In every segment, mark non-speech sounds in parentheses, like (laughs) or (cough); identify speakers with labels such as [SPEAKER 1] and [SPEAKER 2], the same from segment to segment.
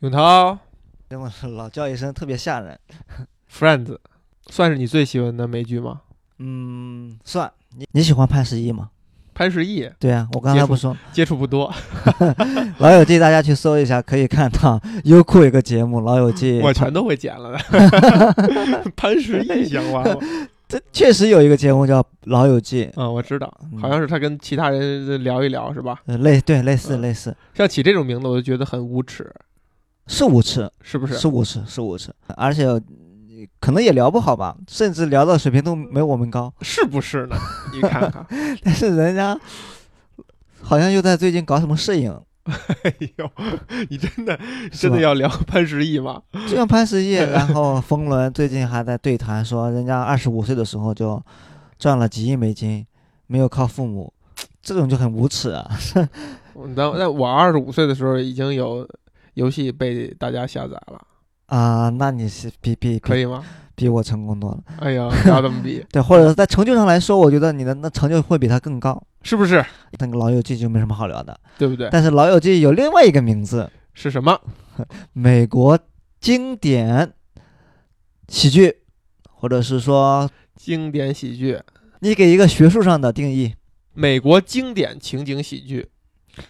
[SPEAKER 1] 永涛
[SPEAKER 2] 这么老叫一声特别吓人。(laughs)
[SPEAKER 1] Friends，算是你最喜欢的美剧吗？
[SPEAKER 2] 嗯，算。你你喜欢潘石屹吗？
[SPEAKER 1] 潘石屹。
[SPEAKER 2] 对啊，我刚才不说。
[SPEAKER 1] 接触不多，(laughs)《
[SPEAKER 2] 老友记》，大家去搜一下，可以看到优酷有个节目《老友记》，
[SPEAKER 1] 我全都会剪了。的。(laughs) 潘石屹相关吗，
[SPEAKER 2] 这确实有一个节目叫《老友记》，
[SPEAKER 1] 嗯，我知道，
[SPEAKER 2] 嗯。
[SPEAKER 1] 好像是他跟其他人聊一聊，是吧？
[SPEAKER 2] 嗯，类对类似
[SPEAKER 1] 嗯。
[SPEAKER 2] 类似，
[SPEAKER 1] 像起这种名字，我就觉得很无耻，
[SPEAKER 2] 是无耻，
[SPEAKER 1] 是不是？
[SPEAKER 2] 是无耻，是无耻，而且呃可能也聊不好吧，甚至聊的水平都没我们高，
[SPEAKER 1] 是不是呢？(laughs) 你看看，
[SPEAKER 2] 但是人家好像又在最近搞什么摄影，
[SPEAKER 1] 哎呦，你真的真的要聊潘石屹吗？(laughs)
[SPEAKER 2] 就像潘石屹，然后 (laughs) 冯仑最近还在对谈说，人家二十五岁的时候就赚了几亿美金，没有靠父母，这种就很无耻啊！
[SPEAKER 1] 但但我二十五岁的时候已经有游戏被大家下载了，
[SPEAKER 2] 啊，那你是比比比
[SPEAKER 1] 可以吗？
[SPEAKER 2] 比我成功多了，
[SPEAKER 1] 哎呀，不要这么比，(laughs)
[SPEAKER 2] 对，或者在成就上来说，我觉得你的那成就会比他更高。
[SPEAKER 1] 是不是？
[SPEAKER 2] 那个《老友记》就没什么好聊的，
[SPEAKER 1] 对不对？
[SPEAKER 2] 但是《老友记》有另外一个名字，
[SPEAKER 1] 是什么？(laughs)
[SPEAKER 2] 美国经典喜剧，或者是说
[SPEAKER 1] 经典喜剧，
[SPEAKER 2] 你给一个学术上的定义，
[SPEAKER 1] 美国经典情景喜剧。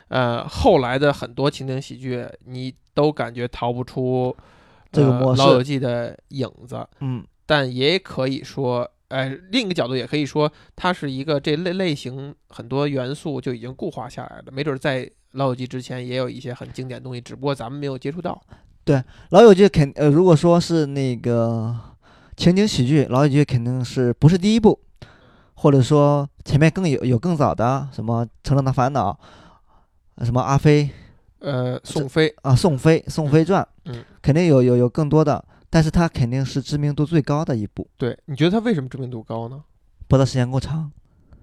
[SPEAKER 1] 呃，后来的很多情景喜剧，你都感觉逃不出呃
[SPEAKER 2] 这个模式
[SPEAKER 1] 老友记》的影子。
[SPEAKER 2] 嗯，
[SPEAKER 1] 但也可以说，呃，另一个角度也可以说，它是一个这类类型很多元素就已经固化下来了。没准在《老友记》之前也有一些很经典的东西，只不过咱们没有接触到。
[SPEAKER 2] 《对老友记》肯呃，如果说是那个情景喜剧，《老友记》肯定是不是第一部，或者说前面更有有更早的什么《成长的烦恼》，呃什么阿飞
[SPEAKER 1] 呃，宋飞，
[SPEAKER 2] 啊，宋飞《宋飞传》，
[SPEAKER 1] 嗯，
[SPEAKER 2] 肯定有有有更多的，但是它肯定是知名度最高的一部，
[SPEAKER 1] 对，你觉得他为什么知名度高呢？
[SPEAKER 2] 播的时间够长，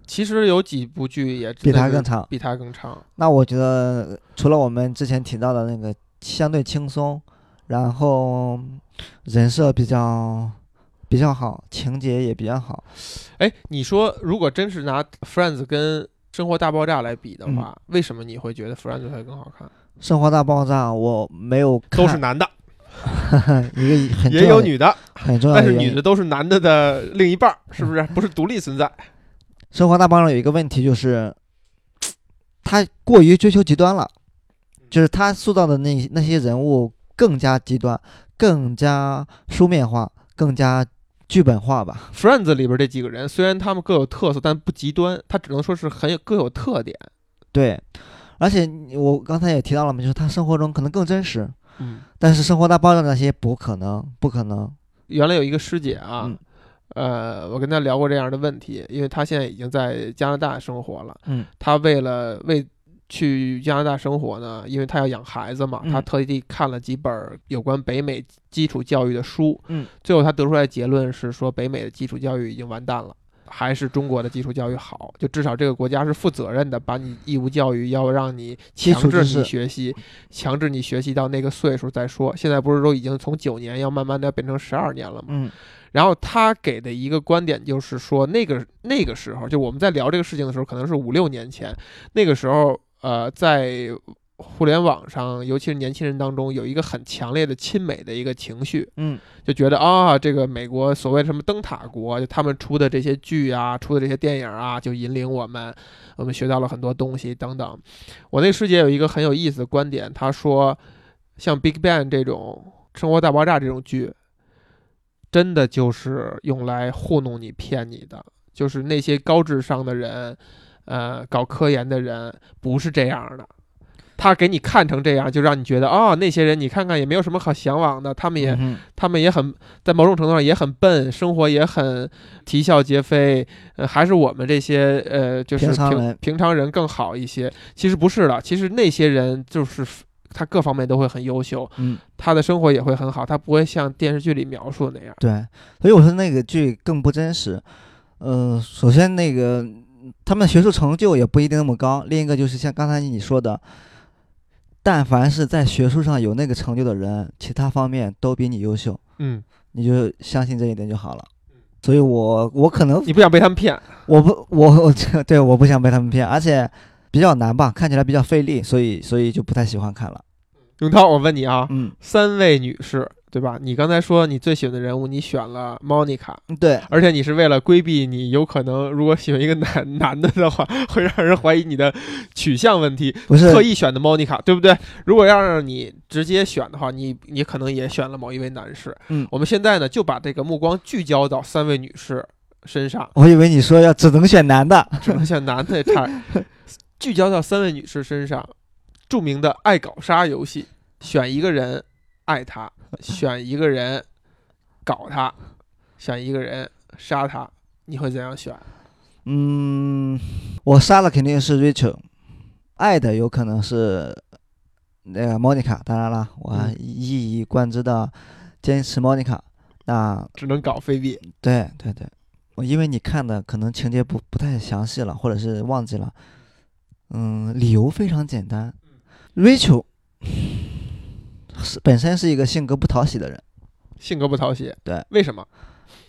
[SPEAKER 1] 其实有几部剧也
[SPEAKER 2] 比它更长。
[SPEAKER 1] 比他更长。
[SPEAKER 2] 那我觉得除了我们之前提到的那个相对轻松，然后人设比较比较好，情节也比较好，
[SPEAKER 1] 哎，你说如果真是拿 Friends 跟《生活大爆炸》来比的话，
[SPEAKER 2] 嗯
[SPEAKER 1] 为什么你会觉得 Friends 会更好看？
[SPEAKER 2] 《生活大爆炸》我没有看，
[SPEAKER 1] 都是男的，(laughs)
[SPEAKER 2] 一个 (laughs) 很重
[SPEAKER 1] 也有女的，
[SPEAKER 2] 很重要。
[SPEAKER 1] 但是女的都是男的的 (laughs) 另一半儿，是不是？不是独立存在。
[SPEAKER 2] 生活大爆炸有一个问题就是，他过于追求极端了，就是他塑造的那那些人物更加极端，更加书面化，更加剧本化吧。
[SPEAKER 1] Friends 里边这几个人，虽然他们各有特色，但不极端，他只能说是很有各有特点。
[SPEAKER 2] 对，而且我刚才也提到了嘛，就是他生活中可能更真实，
[SPEAKER 1] 嗯，
[SPEAKER 2] 但是生活大爆炸那些不可能，不可能。
[SPEAKER 1] 原来有一个师姐啊，
[SPEAKER 2] 嗯
[SPEAKER 1] 呃，我跟她聊过这样的问题，因为她现在已经在加拿大生活了，
[SPEAKER 2] 嗯
[SPEAKER 1] 她为了为去加拿大生活呢，因为他要养孩子嘛，他特地看了几本有关北美基础教育的书，
[SPEAKER 2] 嗯，
[SPEAKER 1] 最后他得出来结论是说，北美的基础教育已经完蛋了。还是中国的基础教育好，就至少这个国家是负责任的，把你义务教育要让你强制你学习，强制你学习到那个岁数再说。现在不是都已经从九年要慢慢的变成十二年了吗？
[SPEAKER 2] 嗯
[SPEAKER 1] 然后他给的一个观点就是说，那个那个时候，就我们在聊这个事情的时候，可能是五六年前，那个时候，呃，在互联网上，尤其是年轻人当中，有一个很强烈的亲美的一个情绪，
[SPEAKER 2] 嗯
[SPEAKER 1] 就觉得啊，这个美国所谓的什么灯塔国，就他们出的这些剧啊，出的这些电影啊，就引领我们，我们学到了很多东西等等。我那师姐有一个很有意思的观点，她说，像《Big Bang》这种《生活大爆炸》这种剧，真的就是用来糊弄你、骗你的，就是那些高智商的人，呃，搞科研的人不是这样的。他给你看成这样，就让你觉得哦，那些人你看看也没有什么好向往的，他们也、
[SPEAKER 2] 嗯
[SPEAKER 1] 他们也很在某种程度上也很笨，生活也很啼笑皆非，呃，还是我们这些呃就是平
[SPEAKER 2] 平常人
[SPEAKER 1] 平常人更好一些。其实不是的，其实那些人就是他各方面都会很优秀，
[SPEAKER 2] 嗯，
[SPEAKER 1] 他的生活也会很好，他不会像电视剧里描述的那样。
[SPEAKER 2] 对，所以我说那个剧更不真实。呃，首先那个他们的学术成就也不一定那么高，另一个就是像刚才你说的，但凡是在学术上有那个成就的人，其他方面都比你优秀，
[SPEAKER 1] 嗯，
[SPEAKER 2] 你就相信这一点就好了。所以我我可能
[SPEAKER 1] 你不想被他们骗，
[SPEAKER 2] 我不我我这对我不想被他们骗，而且比较难吧，看起来比较费力，所以所以就不太喜欢看了。
[SPEAKER 1] 永涛，我问你啊，
[SPEAKER 2] 嗯，
[SPEAKER 1] 三位女士，对吧？你刚才说你最喜欢的人物，你选了 Monica，
[SPEAKER 2] 对，
[SPEAKER 1] 而且你是为了规避你有可能如果喜欢一个男 (laughs) 男的的话，会让人怀疑你的取向问题，
[SPEAKER 2] 不是
[SPEAKER 1] 特意选的 Monica，对不对？如果要让你直接选的话，你你可能也选了某一位男士。
[SPEAKER 2] 嗯
[SPEAKER 1] 我们现在呢就把这个目光聚焦到三位女士身上，
[SPEAKER 2] 我以为你说要只能选男的，
[SPEAKER 1] 只能选男的也差，(laughs) 聚焦到三位女士身上。著名的爱搞杀游戏，选一个人爱他，选一个人搞他，选一个人杀他，你会怎样选？
[SPEAKER 2] 嗯，我杀了肯定是 Rachel，爱的有可能是那个 Monica，当然了，我
[SPEAKER 1] 嗯
[SPEAKER 2] 一以贯之的坚持 Monica。那
[SPEAKER 1] 只能搞菲比。
[SPEAKER 2] 对对对，我因为你看的可能情节不不太详细了，或者是忘记了，嗯，理由非常简单，Rachel 是本身是一个性格不讨喜的人，
[SPEAKER 1] 性格不讨喜，
[SPEAKER 2] 对，
[SPEAKER 1] 为什么？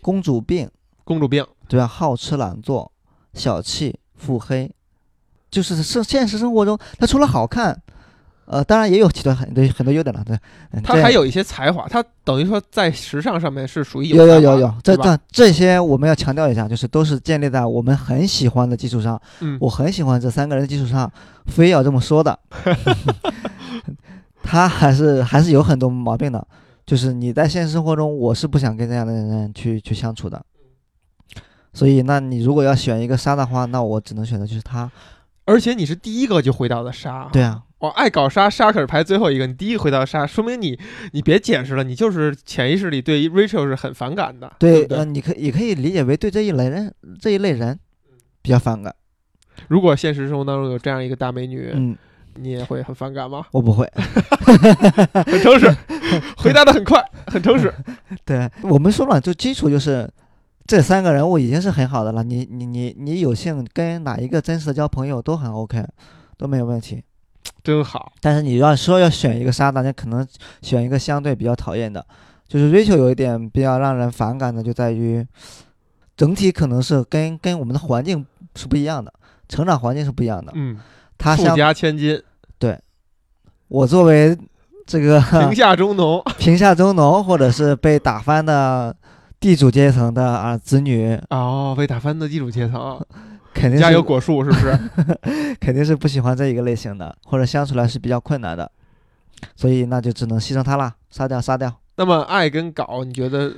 [SPEAKER 2] 公主病，
[SPEAKER 1] 公主病，
[SPEAKER 2] 对吧？好吃懒做，小气，腹黑，就是生现实生活中，他除了好看，呃，当然也有其他很多很多优点了，对，嗯这
[SPEAKER 1] 她还有一些才华，他等于说在时尚上面是属于
[SPEAKER 2] 有有有有，这？这这些我们要强调一下，就是都是建立在我们很喜欢的基础上，
[SPEAKER 1] 嗯，
[SPEAKER 2] 我很喜欢这三个人的基础上，非要这么说的。(laughs) 他还是还是有很多毛病的，就是你在现实生活中，我是不想跟这样的人去去相处的。所以，那你如果要选一个杀的话，那我只能选择就是他。
[SPEAKER 1] 而且你是第一个就回答的杀，
[SPEAKER 2] 对啊，
[SPEAKER 1] 我爱搞杀，杀可是排最后一个，你第一个回到杀，说明你你别解释了，你就是潜意识里对 Rachel 是很反感的，
[SPEAKER 2] 对？呃，你可也可以理解为对这一类人这一类人比较反感。
[SPEAKER 1] 如果现实生活当中有这样一个大美女，
[SPEAKER 2] 嗯，
[SPEAKER 1] 你也会很反感吗？
[SPEAKER 2] 我不会。(laughs)
[SPEAKER 1] 很诚实，(laughs) 回答的很快，很诚实。(laughs)
[SPEAKER 2] 对我们说了，就基础就是这三个人物已经是很好的了。你你你你有幸跟哪一个真实的交朋友都很 OK，都没有问题。
[SPEAKER 1] 真好，
[SPEAKER 2] 但是你要说要选一个杀，大家可能选一个相对比较讨厌的，就是 Rachel 有一点比较让人反感的，就在于整体可能是跟跟我们的环境是不一样的，成长环境是不一样的。
[SPEAKER 1] 嗯，
[SPEAKER 2] 他相
[SPEAKER 1] 富家千金，对
[SPEAKER 2] 我作为这个 (laughs)
[SPEAKER 1] 贫下中农，(laughs)
[SPEAKER 2] 贫下中农或者是被打翻的地主阶层的啊子女，
[SPEAKER 1] 哦，被打翻的地主阶层，(laughs)
[SPEAKER 2] 肯定是
[SPEAKER 1] 家有果树，是不是？
[SPEAKER 2] 肯定是不喜欢这一个类型的，或者相处来是比较困难的，所以那就只能牺牲他了，杀掉杀掉。
[SPEAKER 1] 那么爱跟搞，你觉得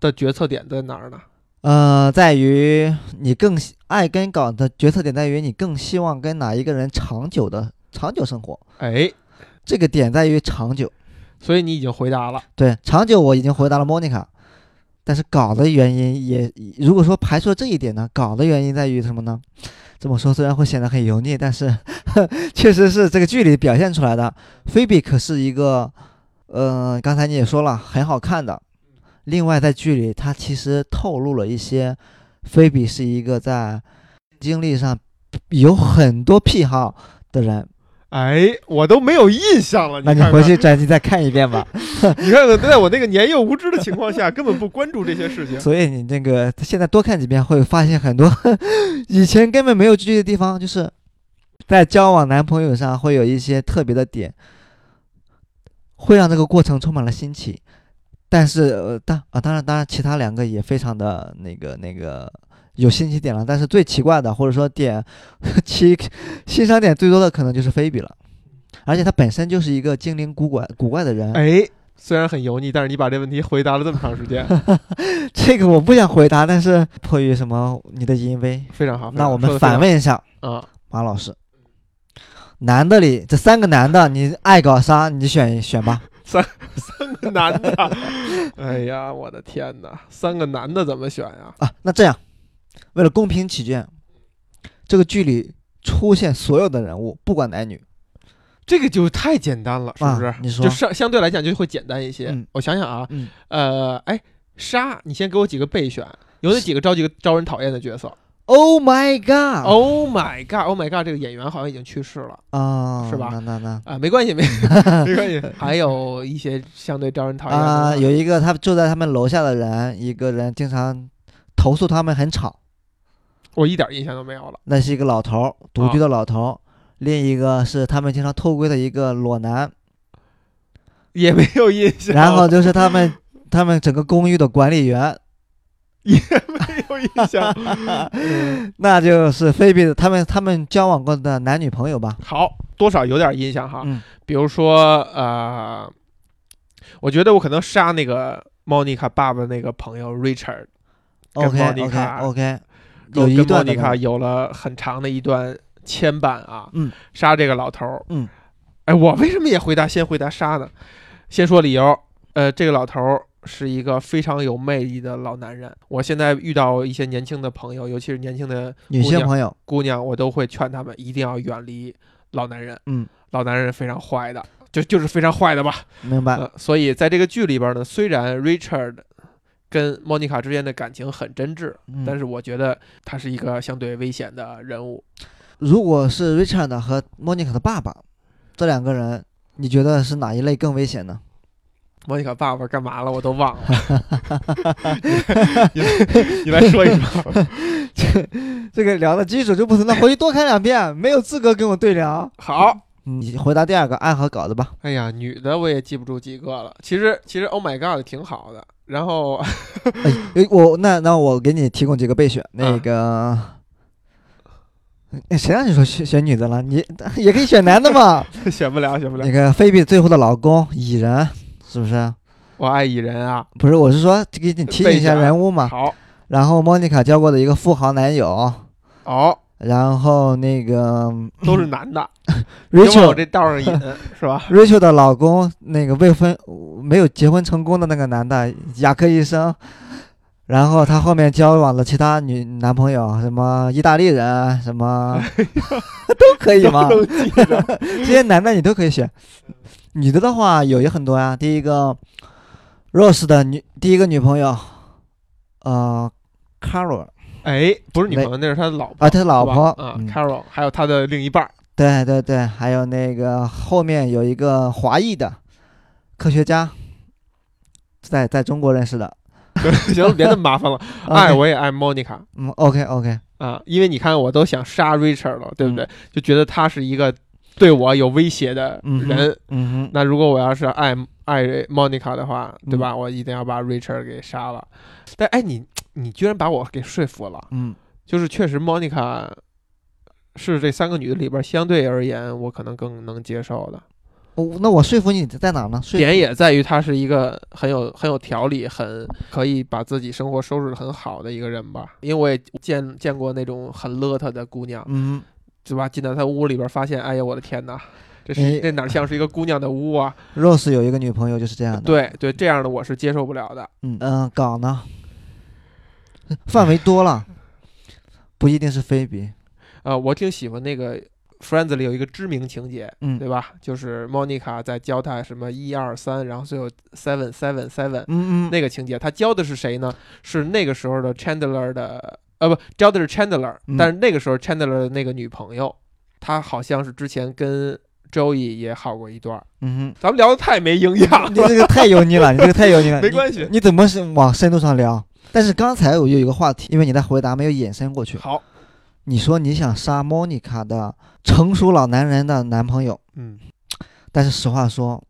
[SPEAKER 1] 的决策点在哪儿呢？
[SPEAKER 2] 呃，在于你更喜爱跟搞的决策点在于你更希望跟哪一个人长久的长久生活，
[SPEAKER 1] 哎，
[SPEAKER 2] 这个点在于长久。
[SPEAKER 1] 所以你已经回答了，
[SPEAKER 2] 对，长久我已经回答了 Monica，但是搞的原因也，如果说排除了这一点呢，搞的原因在于什么呢？这么说虽然会显得很油腻，但是确实是这个剧里表现出来的。菲比可是一个，呃，刚才你也说了，很好看的。另外，在剧里，他其实透露了一些，菲比是一个在经历上有很多癖好的人。
[SPEAKER 1] 哎，我都没有印象了。
[SPEAKER 2] 那你
[SPEAKER 1] 看看，
[SPEAKER 2] 回去专辑再看一遍吧。(laughs)
[SPEAKER 1] 你看看，在我那个年幼无知的情况下，根本不关注这些事情。
[SPEAKER 2] 所以你那个现在多看几遍，会发现很多以前根本没有注意的地方，就是在交往男朋友上会有一些特别的点，会让这个过程充满了新奇。但是呃，当啊，当然，当然，其他两个也非常的那个那个有新奇点了。但是最奇怪的，或者说点 (laughs) 奇欣赏点最多的，可能就是菲比了。而且他本身就是一个精灵古怪古怪的人，
[SPEAKER 1] 哎，虽然很油腻，但是你把这问题回答了这么长时间，(laughs)
[SPEAKER 2] 这个我不想回答，但是迫于什么你的淫威，
[SPEAKER 1] 非常好。
[SPEAKER 2] 那我们反问一下
[SPEAKER 1] 啊，
[SPEAKER 2] 马老师，男的里这三个男的，你爱搞啥？你选选吧。(laughs)
[SPEAKER 1] 三 (laughs) 三个男的，哎呀，我的天哪，三个男的怎么选呀？
[SPEAKER 2] 啊，那这样，为了公平起见，这个剧里出现所有的人物，不管男女，
[SPEAKER 1] 这个就太简单了，是不是？
[SPEAKER 2] 啊你说
[SPEAKER 1] 就相相对来讲就会简单一些。
[SPEAKER 2] 嗯
[SPEAKER 1] 我想想啊，
[SPEAKER 2] 嗯，
[SPEAKER 1] 呃，哎，杀，你先给我几个备选，有哪几个招几个招人讨厌的角色
[SPEAKER 2] Oh my
[SPEAKER 1] God！？Oh my god，Oh my god，这个演员好像已经去世了
[SPEAKER 2] 啊，
[SPEAKER 1] 是吧
[SPEAKER 2] 那那那
[SPEAKER 1] 啊，没关系，没 (laughs) 没关系。还有一些相对招人讨厌的
[SPEAKER 2] 啊，有一个他住在他们楼下的人，一个人经常投诉他们很吵，
[SPEAKER 1] 我一点印象都没有了。
[SPEAKER 2] 那是一个老头，独居
[SPEAKER 1] 啊
[SPEAKER 2] 的老头儿。另一个是他们经常偷窥的一个裸男，
[SPEAKER 1] 也没有印象。
[SPEAKER 2] 然后就是他们他们整个公寓的管理员，
[SPEAKER 1] 没有印象。(laughs)
[SPEAKER 2] 那就是菲比他们他们交往过的男女朋友吧？
[SPEAKER 1] 好多少有点印象哈，
[SPEAKER 2] 嗯
[SPEAKER 1] 比如说呃，我觉得我可能杀那个莫妮卡爸爸那个朋友 Richard，跟
[SPEAKER 2] ，OK
[SPEAKER 1] 莫妮
[SPEAKER 2] OK
[SPEAKER 1] 卡
[SPEAKER 2] OK，有
[SPEAKER 1] 跟莫
[SPEAKER 2] 一段的
[SPEAKER 1] 妮卡有了很长的一段牵绊啊。
[SPEAKER 2] 嗯，
[SPEAKER 1] 杀这个老头儿。
[SPEAKER 2] 嗯，
[SPEAKER 1] 哎，我为什么也回答先回答杀呢？先说理由，呃，这个老头儿是一个非常有魅力的老男人。我现在遇到一些年轻的朋友，尤其是年轻的
[SPEAKER 2] 女性朋友，
[SPEAKER 1] 姑娘，我都会劝他们一定要远离老男人。
[SPEAKER 2] 嗯，
[SPEAKER 1] 老男人非常坏的，就就是非常坏的吧。
[SPEAKER 2] 明白？
[SPEAKER 1] 呃，所以在这个剧里边呢，虽然 Richard 跟莫妮卡之间的感情很真挚，
[SPEAKER 2] 嗯
[SPEAKER 1] 但是我觉得他是一个相对危险的人物。
[SPEAKER 2] 如果是 Richard 和莫妮卡的爸爸这两个人，你觉得是哪一类更危险呢？
[SPEAKER 1] 莫妮卡爸爸干嘛了？我都忘了。(laughs) 你来你来说一说。(laughs)
[SPEAKER 2] 这这个聊的基础就不同，那回去多看两遍，没有资格跟我对聊。
[SPEAKER 1] 好，
[SPEAKER 2] 你回答第二个暗合稿子吧。
[SPEAKER 1] 哎呀，女的我也记不住几个了。其实其实 Oh my God 挺好的。然后
[SPEAKER 2] 哎，我那那我给你提供几个备选，那个，哎谁让你说选选女的了？你 (laughs) 也可以选男的嘛。
[SPEAKER 1] 选不了，选不了
[SPEAKER 2] 那。个菲比最后的老公蚁人，是不是？
[SPEAKER 1] 我爱蚁人啊。
[SPEAKER 2] 不是，我是说给你提醒一下人物嘛。
[SPEAKER 1] 好，
[SPEAKER 2] 然后莫妮卡交过的一个富豪男友，
[SPEAKER 1] 哦，
[SPEAKER 2] 然后那个
[SPEAKER 1] 都是男的，(laughs)
[SPEAKER 2] Rachel
[SPEAKER 1] 这道上引，(laughs) 是吧
[SPEAKER 2] ？Rachel 的老公，那个未婚没有结婚成功的那个男的，牙科医生。然后他后面交往了其他女男朋友，什么意大利人，什么 (laughs) 都可以吗？这些男的你都可以选。女的的话有也很多呀。第一个，Rose 的女第一个女朋友，呃，Carol
[SPEAKER 1] 哎，不是女朋友，那是他的老婆。
[SPEAKER 2] 啊，他的老婆
[SPEAKER 1] ，Carol，还有他的另一半儿。
[SPEAKER 2] 对对对，还有那个后面有一个华裔的科学家，在在中国认识的。(laughs)
[SPEAKER 1] 行了，别那么麻烦了。(laughs) 爱我也爱 Monica
[SPEAKER 2] 嗯，OK OK，
[SPEAKER 1] 啊，因为你看，我都想杀 Richard 了，对不对
[SPEAKER 2] 嗯？
[SPEAKER 1] 就觉得他是一个对我有威胁的人。
[SPEAKER 2] 嗯哼，
[SPEAKER 1] 那如果我要是爱爱 Monica 的话，对
[SPEAKER 2] 嗯
[SPEAKER 1] 吧？我一定要把 Richard 给杀了。但哎，你你居然把我给说服了，
[SPEAKER 2] 嗯
[SPEAKER 1] 就是确实 Monica 是这三个女的里边相对而言，我可能更能接受的。
[SPEAKER 2] 我那我说服你在哪呢？说
[SPEAKER 1] 点也在于她是一个很有很有条理、很可以把自己生活收拾的很好的一个人吧。因为我也见见过那种很邋遢的姑娘，
[SPEAKER 2] 嗯
[SPEAKER 1] 对吧？进到他屋里边，发现，哎呀，我的天哪，这是
[SPEAKER 2] 哎
[SPEAKER 1] 这哪像是一个姑娘的屋啊？(laughs)
[SPEAKER 2] Rose 有一个女朋友就是这样的。，
[SPEAKER 1] 对对，这样的我是接受不了的。
[SPEAKER 2] 嗯嗯，搞呢，(laughs) 范围多了，不一定是菲比。
[SPEAKER 1] 呃，我挺喜欢那个 Friends 里有一个知名情节，
[SPEAKER 2] 嗯
[SPEAKER 1] 对吧？就是 Monica 在教他什么一二三，然后最后 seven seven seven
[SPEAKER 2] 嗯嗯，
[SPEAKER 1] 那个情节，他教的是谁呢？是那个时候的 Chandler 的，呃，不，教的是 Chandler，、
[SPEAKER 2] 嗯
[SPEAKER 1] 但是那个时候 Chandler 的那个女朋友，她好像是之前跟 Joey 也好过一段儿。
[SPEAKER 2] 嗯
[SPEAKER 1] 咱们聊的太没营养
[SPEAKER 2] 了，你，这个太油腻了，你这个太油腻了。(laughs)
[SPEAKER 1] 没关系
[SPEAKER 2] 你，你怎么是往深度上聊？但是刚才我有一个话题，因为你的回答没有延伸过去。
[SPEAKER 1] 好，
[SPEAKER 2] 你说你想杀莫妮卡的成熟老男人的男朋友，
[SPEAKER 1] 嗯，
[SPEAKER 2] 但是实话说，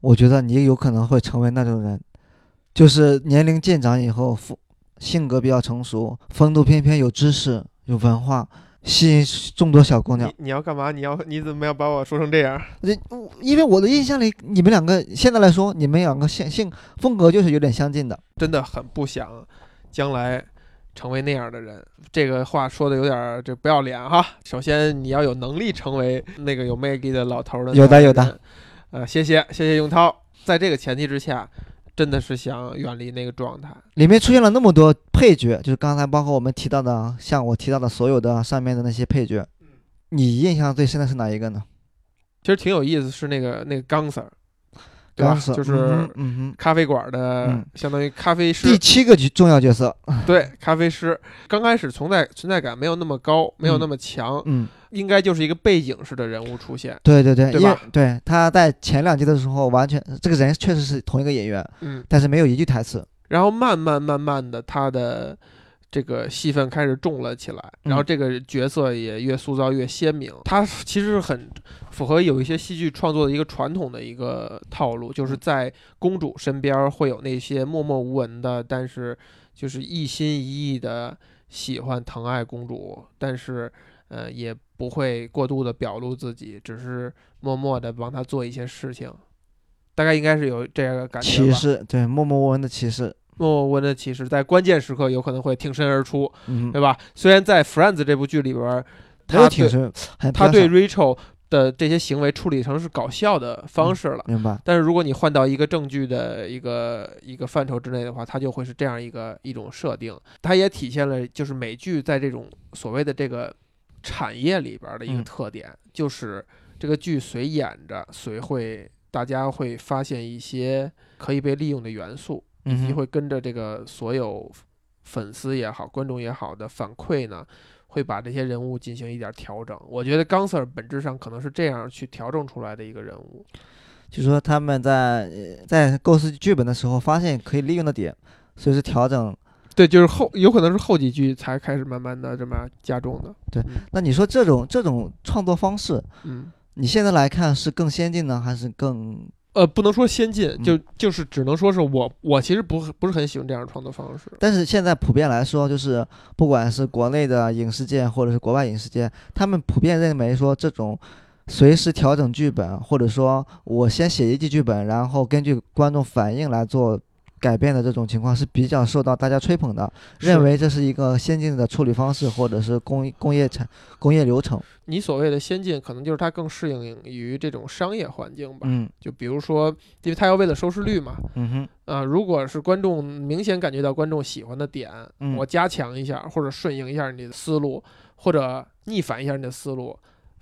[SPEAKER 2] 我觉得你有可能会成为那种人，就是年龄渐长以后，风性格比较成熟，风度翩翩，有知识、有文化，吸引众多小姑娘
[SPEAKER 1] 你。你要干嘛？你要你怎么要把我说成这样？
[SPEAKER 2] 这因为我的印象里，你们两个现在来说，你们两个性性风格就是有点相近的。
[SPEAKER 1] 真的很不想将来成为那样的人。这个话说的有点儿这不要脸哈。首先你要有能力成为那个有魅力的老头儿的
[SPEAKER 2] 有的有的。
[SPEAKER 1] 呃，谢谢谢谢永涛。在这个前提之下，真的是想远离那个状态。
[SPEAKER 2] 里面出现了那么多配角，就是刚才包括我们提到的，像我提到的所有的上面的那些配角，你印象最深的是哪一个呢？
[SPEAKER 1] 其实挺有意思，是那个那个钢 Sir，对吧？就是
[SPEAKER 2] 嗯
[SPEAKER 1] 咖啡馆的，
[SPEAKER 2] 嗯。
[SPEAKER 1] 相当于咖啡
[SPEAKER 2] 师，第，七个重要角色，(laughs)
[SPEAKER 1] 对，咖啡师。刚开始存在存在感没有那么高，没有
[SPEAKER 2] 嗯
[SPEAKER 1] 那么强，
[SPEAKER 2] 嗯，
[SPEAKER 1] 应该就是一个背景式的人物出现。
[SPEAKER 2] 对对对，
[SPEAKER 1] 对吧？
[SPEAKER 2] 对他在前两集的时候，完全这个人确实是同一个演员，
[SPEAKER 1] 嗯，
[SPEAKER 2] 但是没有一句台词。
[SPEAKER 1] 然后慢慢慢慢的，他的这个戏份开始重了起来，然后
[SPEAKER 2] 嗯
[SPEAKER 1] 这个角色也越塑造越鲜明。它其实是很符合有一些戏剧创作的一个传统的一个套路，就是在公主身边会有那些默默无闻的，但是就是一心一意的喜欢疼爱公主，但是呃也不会过度的表露自己，只是默默的帮她做一些事情。大概应该是有这样的感觉吧。
[SPEAKER 2] 骑士，对，默默无闻的骑士，
[SPEAKER 1] 默默无闻的骑士在关键时刻有可能会挺身而出，
[SPEAKER 2] 嗯，
[SPEAKER 1] 对吧？虽然在《Friends》这部剧里边儿，他对
[SPEAKER 2] 挺身，
[SPEAKER 1] 他对 Rachel 的这些行为处理成是搞笑的方式了。
[SPEAKER 2] 明白，
[SPEAKER 1] 但是如果你换到一个正剧的一个一个范畴之内的话，它就会是这样一个一种设定。它也体现了就是美剧在这种所谓的这个产业里边儿的一个
[SPEAKER 2] 嗯
[SPEAKER 1] 特点，就是这个剧随演着，随会大家会发现一些可以被利用的元素，以及会跟着这个所有粉丝也好、观众也好的反馈呢，会把这些人物进行一点调整。我觉得冈 Sir 本质上可能是这样去调整出来的一个人物。
[SPEAKER 2] 就说他们在呃在构思剧本的时候，发现可以利用的点，随时调整。
[SPEAKER 1] 对，就是后有可能是后几句才开始慢慢的这么加重的。
[SPEAKER 2] 对那你说这种这种创作方式，
[SPEAKER 1] 嗯，
[SPEAKER 2] 你现在来看是更先进呢，还是更
[SPEAKER 1] 呃，不能说先进，
[SPEAKER 2] 嗯
[SPEAKER 1] 就就是只能说是我我其实不不是很喜欢这样的创作方式。
[SPEAKER 2] 但是现在普遍来说，就是不管是国内的影视界或者是国外影视界，他们普遍认为说这种随时调整剧本，或者说我先写一季剧本，然后根据观众反应来做改变的这种情况是比较受到大家吹捧的，认为这是一个先进的处理方式，或者是工工业产工业流程。
[SPEAKER 1] 你所谓的先进，可能就是它更适应于这种商业环境吧。
[SPEAKER 2] 嗯
[SPEAKER 1] 就比如说，因为它要为了收视率嘛，
[SPEAKER 2] 嗯哼
[SPEAKER 1] 啊、如果是观众明显感觉到观众喜欢的点，
[SPEAKER 2] 嗯
[SPEAKER 1] 我加强一下，或者顺应一下你的思路，或者逆反一下你的思路，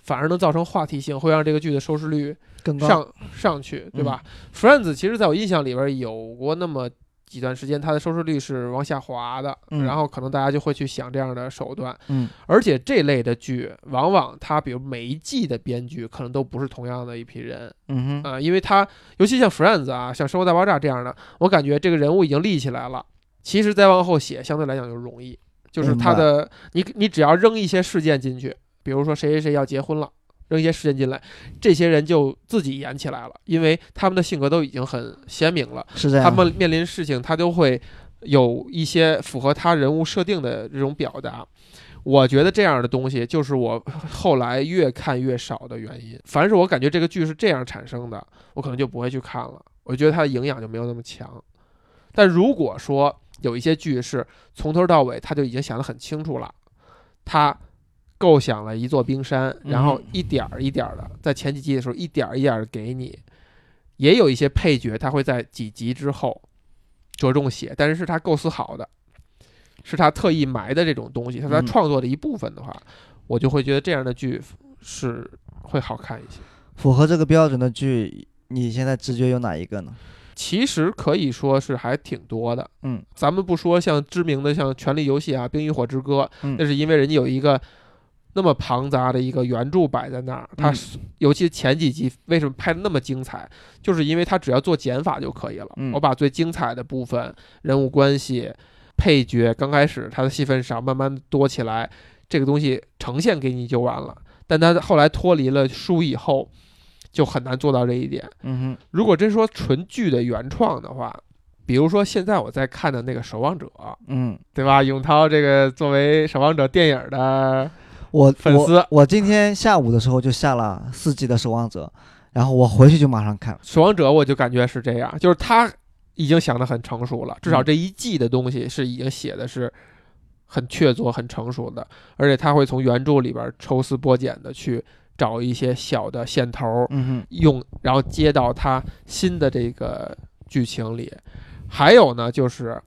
[SPEAKER 1] 反而能造成话题性，会让这个剧的收视率
[SPEAKER 2] 更高。
[SPEAKER 1] 上上去，对吧、f r i e n d s 其实在我印象里边有过那么几段时间，它的收视率是往下滑的，
[SPEAKER 2] 嗯
[SPEAKER 1] 然后可能大家就会去想这样的手段，
[SPEAKER 2] 嗯。
[SPEAKER 1] 而且这类的剧，往往它比如每一季的编剧可能都不是同样的一批人，
[SPEAKER 2] 嗯哼
[SPEAKER 1] 啊、因为它尤其像 Friends 啊，像《生活大爆炸》这样的，我感觉这个人物已经立起来了，其实再往后写相对来讲就容易，就是它的你你只要扔一些事件进去，比如说谁谁谁要结婚了。扔一些事件进来，这些人就自己演起来了，因为他们的性格都已经很鲜明了，
[SPEAKER 2] 是这样。
[SPEAKER 1] 他们面临事情，他都会有一些符合他人物设定的这种表达。我觉得这样的东西就是我后来越看越少的原因。凡是我感觉这个剧是这样产生的，我可能就不会去看了。我觉得它的营养就没有那么强。但如果说有一些剧是从头到尾他就已经想得很清楚了，他构想了一座冰山，然后
[SPEAKER 2] 嗯
[SPEAKER 1] 一点儿一点儿的在前几季的时候一点儿一点儿给你，也有一些配角他会在几集之后着重写，但是是他构思好的，是他特意埋的这种东西，是他
[SPEAKER 2] 嗯
[SPEAKER 1] 创作的一部分的话，我就会觉得这样的剧是会好看一些。
[SPEAKER 2] 符合这个标准的剧，你现在直觉有哪一个呢？
[SPEAKER 1] 其实可以说是还挺多的。
[SPEAKER 2] 嗯，
[SPEAKER 1] 咱们不说像知名的像《权力游戏》啊，《冰与火之歌》，
[SPEAKER 2] 嗯
[SPEAKER 1] 那是因为人家有一个那么庞杂的一个原著摆在那儿，它尤其前几集为什么拍的那么精彩，就是因为它只要做减法就可以了。
[SPEAKER 2] 嗯
[SPEAKER 1] 我把最精彩的部分、人物关系、配角，刚开始它的戏份少，慢慢多起来，这个东西呈现给你就完了。但它后来脱离了书以后，就很难做到这一点。
[SPEAKER 2] 嗯
[SPEAKER 1] 如果真说纯剧的原创的话，比如说现在我在看的那个《守望者》，
[SPEAKER 2] 嗯，
[SPEAKER 1] 对吧？永涛这个作为《守望者》电影的，
[SPEAKER 2] 我
[SPEAKER 1] 粉丝
[SPEAKER 2] 我我今天下午的时候就下了四季的《守望者》，然后我回去就马上看了。
[SPEAKER 1] 《守望者》我就感觉是这样，就是他已经想得很成熟了，至少
[SPEAKER 2] 嗯
[SPEAKER 1] 这一季的东西是已经写的是很确凿、很成熟的，而且他会从原著里边抽丝剥茧的去找一些小的线头，
[SPEAKER 2] 嗯
[SPEAKER 1] 用然后接到他新的这个剧情里。还有呢，就是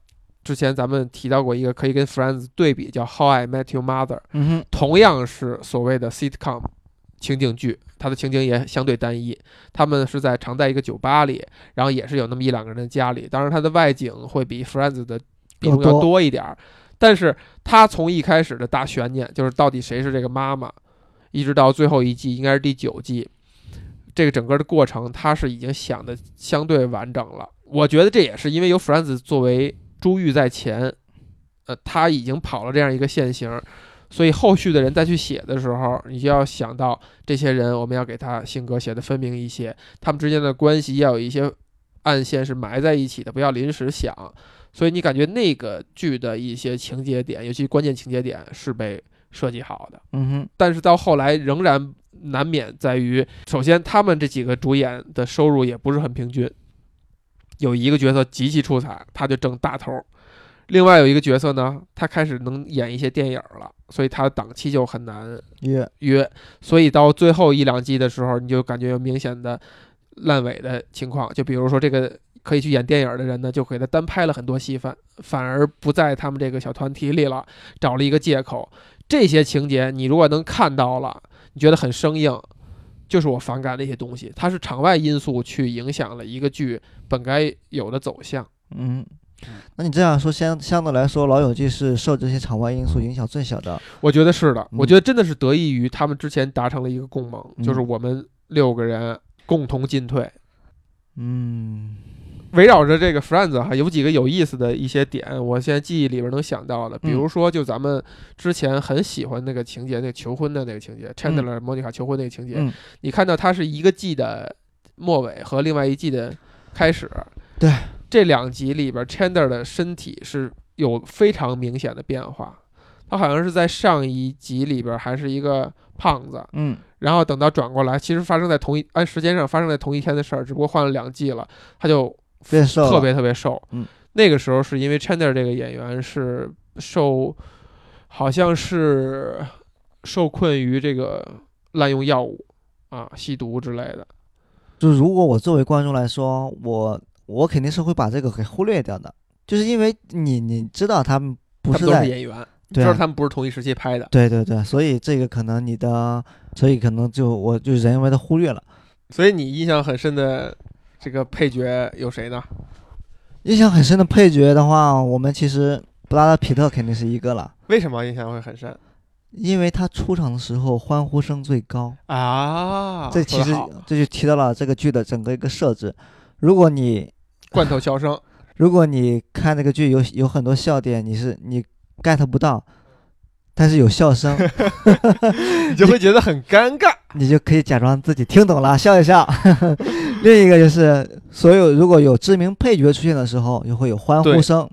[SPEAKER 1] 之前咱们提到过一个可以跟 Friends 对比，叫《How I Met Your Mother》，
[SPEAKER 2] 嗯哼，
[SPEAKER 1] 同样是所谓的 sitcom 情景剧，它的情景也相对单一。他们是在常在一个酒吧里，然后也是有那么一两个人的家里，当然它的外景会比 Friends 的比重要
[SPEAKER 2] 多
[SPEAKER 1] 多一点儿。但是它从一开始的大悬念，就是到底谁是这个妈妈，一直到最后一季，应该是第九季，这个整个的过程，它是已经想的相对完整了。我觉得这也是因为有 Friends 作为珠玉在前，呃，他已经跑了这样一个线型，所以后续的人再去写的时候，你就要想到这些人，我们要给他性格写的分明一些，他们之间的关系要有一些暗线是埋在一起的，不要临时想。所以你感觉那个剧的一些情节点，尤其关键情节点是被设计好的，
[SPEAKER 2] 嗯哼，
[SPEAKER 1] 但是到后来仍然难免在于，首先他们这几个主演的收入也不是很平均，有一个角色极其出彩，他就挣大头。另外有一个角色呢，他开始能演一些电影了，所以他的档期就很难
[SPEAKER 2] 约
[SPEAKER 1] 约，所以到最后一两季的时候，你就感觉有明显的烂尾的情况。就比如说这个可以去演电影的人呢，就给他单拍了很多戏份，反而不在他们这个小团体里了，找了一个借口。这些情节你如果能看到了，你觉得很生硬，就是我反感的一些东西。它是场外因素去影响了一个剧本该有的走向。
[SPEAKER 2] 嗯。那你这样说，相相对来说，《老友记》是受这些场外因素影响最小的。
[SPEAKER 1] 我觉得是的，
[SPEAKER 2] 嗯
[SPEAKER 1] 我觉得真的是得益于他们之前达成了一个共盟，
[SPEAKER 2] 嗯
[SPEAKER 1] 就是我们六个人共同进退。
[SPEAKER 2] 嗯
[SPEAKER 1] 围绕着这个 Friends 哈，有几个有意思的一些点，我现在记忆里边能想到的，比如说就咱们之前很喜欢那个情节，那个求婚的那个情节，Chandler、莫妮卡求婚那个情节，
[SPEAKER 2] 嗯，
[SPEAKER 1] 你看到它是一个季的末尾和另外一季的开始，
[SPEAKER 2] 对，
[SPEAKER 1] 这两集里边，Chandler 的身体是有非常明显的变化，他好像是在上一集里边还是一个胖子，
[SPEAKER 2] 嗯。
[SPEAKER 1] 然后等到转过来，其实发生在同一按时间上发生在同一天的事儿，只不过换了两季了，他就
[SPEAKER 2] 变瘦
[SPEAKER 1] 特别特别瘦。
[SPEAKER 2] 嗯，
[SPEAKER 1] 那个时候是因为 Chandler 这个演员是受，好像是受困于这个滥用药物啊、吸毒之类的。
[SPEAKER 2] 就如果我作为观众来说，我我肯定是会把这个给忽略掉的，就是因为你你知道他们不是在
[SPEAKER 1] 演员，你
[SPEAKER 2] 对啊
[SPEAKER 1] 知道他们不是同一时期拍的，
[SPEAKER 2] 对对对，所以这个可能你的，所以可能就我就人为的忽略了。
[SPEAKER 1] 所以你印象很深的这个配角有谁呢？
[SPEAKER 2] 印象很深的配角的话，我们其实布拉德皮特肯定是一个了，
[SPEAKER 1] 为什么印象会很深
[SPEAKER 2] 因为他出场的时候欢呼声最高。
[SPEAKER 1] 啊？
[SPEAKER 2] 这其实这就提到了这个剧的整个一个设置。如果你 (laughs)
[SPEAKER 1] 罐头笑声，(laughs)
[SPEAKER 2] 如果你看这个剧有有很多笑点，你是你 get 不到，但是有笑声，(laughs)
[SPEAKER 1] 你就会觉得很尴尬。
[SPEAKER 2] 你就可以假装自己听懂了，笑一笑。(laughs) 另一个就是，所有如果有知名配角出现的时候，就会有欢呼声。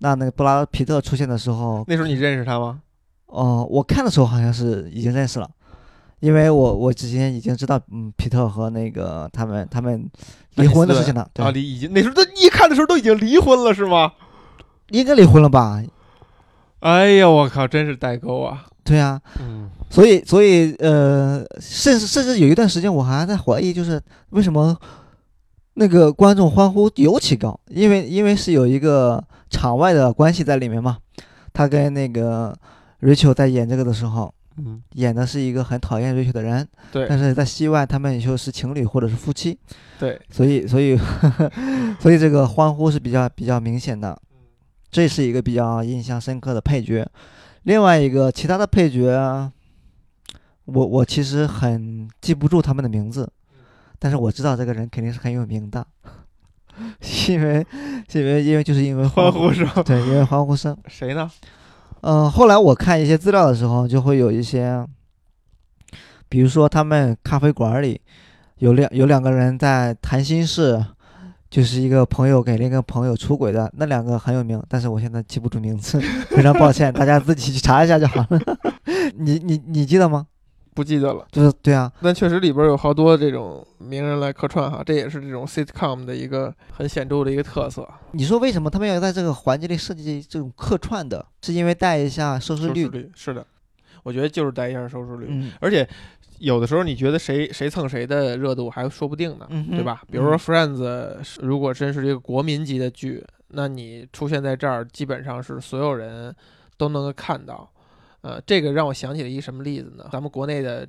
[SPEAKER 2] 那那个布拉德皮特出现的时候，
[SPEAKER 1] 那时候你认识他吗？
[SPEAKER 2] 哦、我看的时候好像是已经认识了，因为我我之前已经知道，嗯，皮特和那个他们他们离婚的事情了，对，
[SPEAKER 1] 啊，离已经那时候他一看的时候都已经离婚了是吗？
[SPEAKER 2] 应该离婚了吧？
[SPEAKER 1] 哎呀，我靠，真是代沟啊！
[SPEAKER 2] 对啊，
[SPEAKER 1] 嗯，
[SPEAKER 2] 所以所以呃，甚至甚至有一段时间我还在怀疑，就是为什么那个观众欢呼尤其高，因为因为是有一个场外的关系在里面嘛。他跟那个 Rachel 在演这个的时候，
[SPEAKER 1] 嗯，
[SPEAKER 2] 演的是一个很讨厌 Rachel 的人，
[SPEAKER 1] 对。
[SPEAKER 2] 但是在戏外他们就是情侣或者是夫妻，
[SPEAKER 1] 对，
[SPEAKER 2] 所以所以 (laughs) 所以这个欢呼是比较比较明显的，这是一个比较印象深刻的配角。另外一个其他的配角，我我其实很记不住他们的名字，但是我知道这个人肯定是很有名的，因为因为因为就是因为
[SPEAKER 1] 欢呼声，
[SPEAKER 2] 对，因为欢呼声。
[SPEAKER 1] 谁呢？
[SPEAKER 2] 嗯，后来我看一些资料的时候，就会有一些，比如说他们咖啡馆里有两有两个人在谈心事，就是一个朋友给另一个朋友出轨的，那两个很有名，但是我现在记不住名字，(laughs) 非常抱歉，大家自己去查一下就好了。(laughs) 你你你记得吗？
[SPEAKER 1] 不记得了。
[SPEAKER 2] 就是对啊，
[SPEAKER 1] 但确实里边有好多这种名人来客串哈，这也是这种 sitcom 的一个很显著的一个特色。
[SPEAKER 2] 你说为什么他们要在这个环节里设计这种客串的？是因为带一下收视率？
[SPEAKER 1] 收视率是的，我觉得就是带一下收视率，
[SPEAKER 2] 嗯
[SPEAKER 1] 而且有的时候你觉得谁谁蹭谁的热度还说不定呢，
[SPEAKER 2] 嗯，
[SPEAKER 1] 对吧？比如说 Friends，如果真是一个国民级的剧，那你出现在这儿，基本上是所有人都能够看到。呃，这个让我想起了一什么例子呢？咱们国内的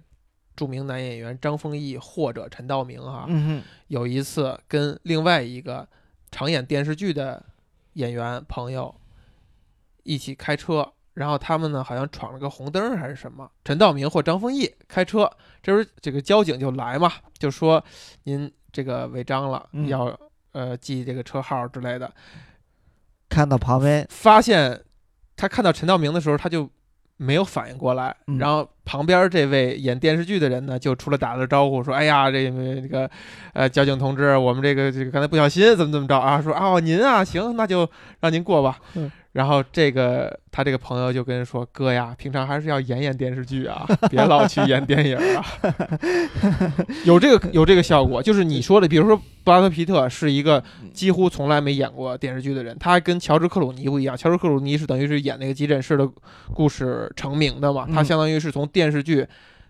[SPEAKER 1] 著名男演员张丰毅或者陈道明哈，
[SPEAKER 2] 嗯
[SPEAKER 1] 有一次跟另外一个常演电视剧的演员朋友一起开车，然后他们呢好像闯了个红灯还是什么，陈道明或张丰毅开车，这时候这个交警就来嘛，就说您这个违章了，
[SPEAKER 2] 嗯
[SPEAKER 1] 要呃记这个车号之类的，
[SPEAKER 2] 看到旁边，
[SPEAKER 1] 发现他看到陈道明的时候，他就没有反应过来，
[SPEAKER 2] 嗯
[SPEAKER 1] 然后旁边这位演电视剧的人呢，就出来打了招呼，说：“哎呀，这这个呃交警同志，我们这个这个刚才不小心怎么怎么着啊？说哦您啊，行，那就让您过吧。
[SPEAKER 2] 嗯
[SPEAKER 1] 然后这个他这个朋友就跟人说：“哥呀，平常还是要演演电视剧啊，别老去演电影啊。(laughs) ”有这个有这个效果，就是你说的，比如说布拉德皮特是一个几乎从来没演过电视剧的人，他跟乔治克鲁尼不一样，乔治克鲁尼是等于是演那个急诊室的故事成名的嘛，
[SPEAKER 2] 嗯
[SPEAKER 1] 他相当于是从电视剧。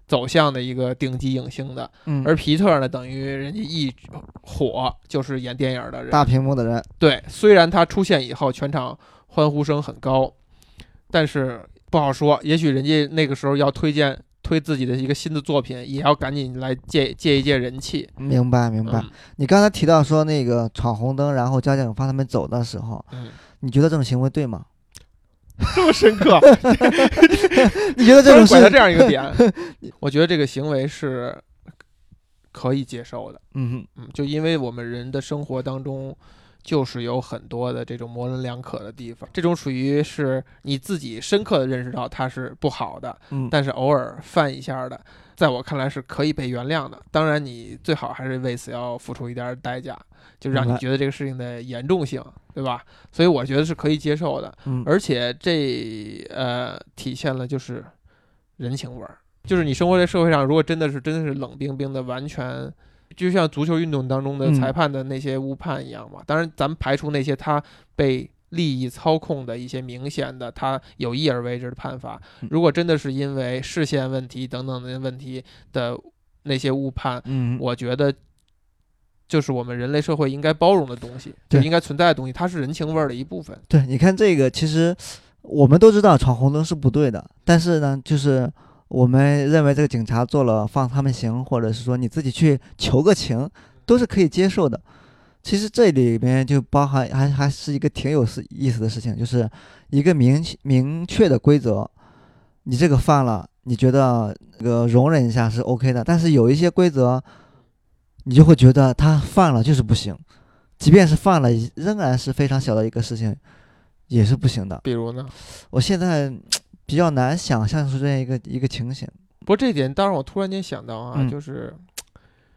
[SPEAKER 1] 走向的一个顶级影星的，
[SPEAKER 2] 嗯，
[SPEAKER 1] 而皮特呢，等于人家一火就是演电影的人，
[SPEAKER 2] 大屏幕的人，
[SPEAKER 1] 对，虽然他出现以后全场欢呼声很高，但是不好说，也许人家那个时候要推荐推自己的一个新的作品，也要赶紧来借借一借人气。
[SPEAKER 2] 明白明白。
[SPEAKER 1] 嗯
[SPEAKER 2] 你刚才提到说那个闯红灯，然后交警放他们走的时候，
[SPEAKER 1] 嗯，
[SPEAKER 2] 你觉得这种行为对吗？
[SPEAKER 1] 这么深刻，(laughs)
[SPEAKER 2] 你觉得这种是
[SPEAKER 1] 这样一个点，(laughs) 我觉得这个行为是可以接受的。
[SPEAKER 2] 嗯
[SPEAKER 1] 嗯，就因为我们人的生活当中，就是有很多的这种模棱两可的地方，这种属于是你自己深刻的认识到它是不好的，
[SPEAKER 2] 嗯
[SPEAKER 1] 但是偶尔犯一下的，在我看来是可以被原谅的。当然，你最好还是为此要付出一点代价，就让你觉得这个事情的严重性，对吧？所以我觉得是可以接受的，
[SPEAKER 2] 嗯，
[SPEAKER 1] 而且这呃体现了就是人情味儿，就是你生活在社会上，如果真的是真的是冷冰冰的，完全。就像足球运动当中的
[SPEAKER 2] 嗯。
[SPEAKER 1] 裁判的那些误判一样嘛，当然咱们排除那些他被利益操控的一些明显的他有意而为之的判罚。
[SPEAKER 2] 嗯，
[SPEAKER 1] 如果真的是因为视线问题等等的问题的那些误判，
[SPEAKER 2] 嗯，
[SPEAKER 1] 我觉得就是我们人类社会应该包容的东西，就应该存在的东西，它是人情味儿的一部分。
[SPEAKER 2] 对，你看这个，其实我们都知道闯红灯是不对的，但是呢，就是我们认为这个警察做了放他们行，或者是说你自己去求个情，都是可以接受的。其实这里面就包含还还是一个挺有思意思的事情，就是一个明明确的规则，你这个犯了，你觉得这个容忍一下是 OK 的，但是有一些规则，你就会觉得他犯了就是不行，即便是犯了，仍然是非常小的一个事情，也是不行的。
[SPEAKER 1] 比如呢，
[SPEAKER 2] 我现在比较难想象出这样一个一个情形。
[SPEAKER 1] 不过这一点，当然我突然间想到啊，
[SPEAKER 2] 嗯
[SPEAKER 1] 就是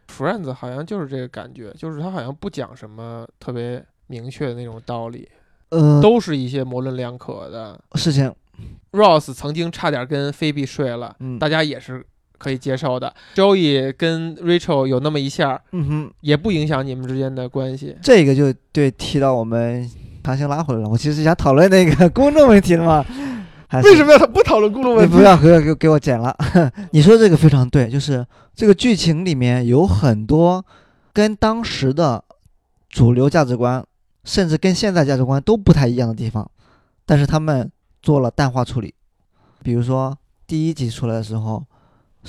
[SPEAKER 1] Friends 好像就是这个感觉，就是他好像不讲什么特别明确的那种道理，
[SPEAKER 2] 呃，
[SPEAKER 1] 都是一些模棱两可的。
[SPEAKER 2] 事情
[SPEAKER 1] ，Ross 曾经差点跟菲比睡了，
[SPEAKER 2] 嗯
[SPEAKER 1] 大家也是可以接受的。Joey 跟 Rachel 有那么一下，
[SPEAKER 2] 嗯哼，
[SPEAKER 1] 也不影响你们之间的关系。
[SPEAKER 2] 这个就对提到我们强行拉回来了。我其实想讨论那个 (laughs) 公众问题的嘛，
[SPEAKER 1] 为什么要不讨论公众问题？
[SPEAKER 2] 你不要给给给我剪了。(laughs) 你说这个非常对，就是这个剧情里面有很多跟当时的主流价值观，甚至跟现在价值观都不太一样的地方，但是他们做了淡化处理。比如说第一集出来的时候，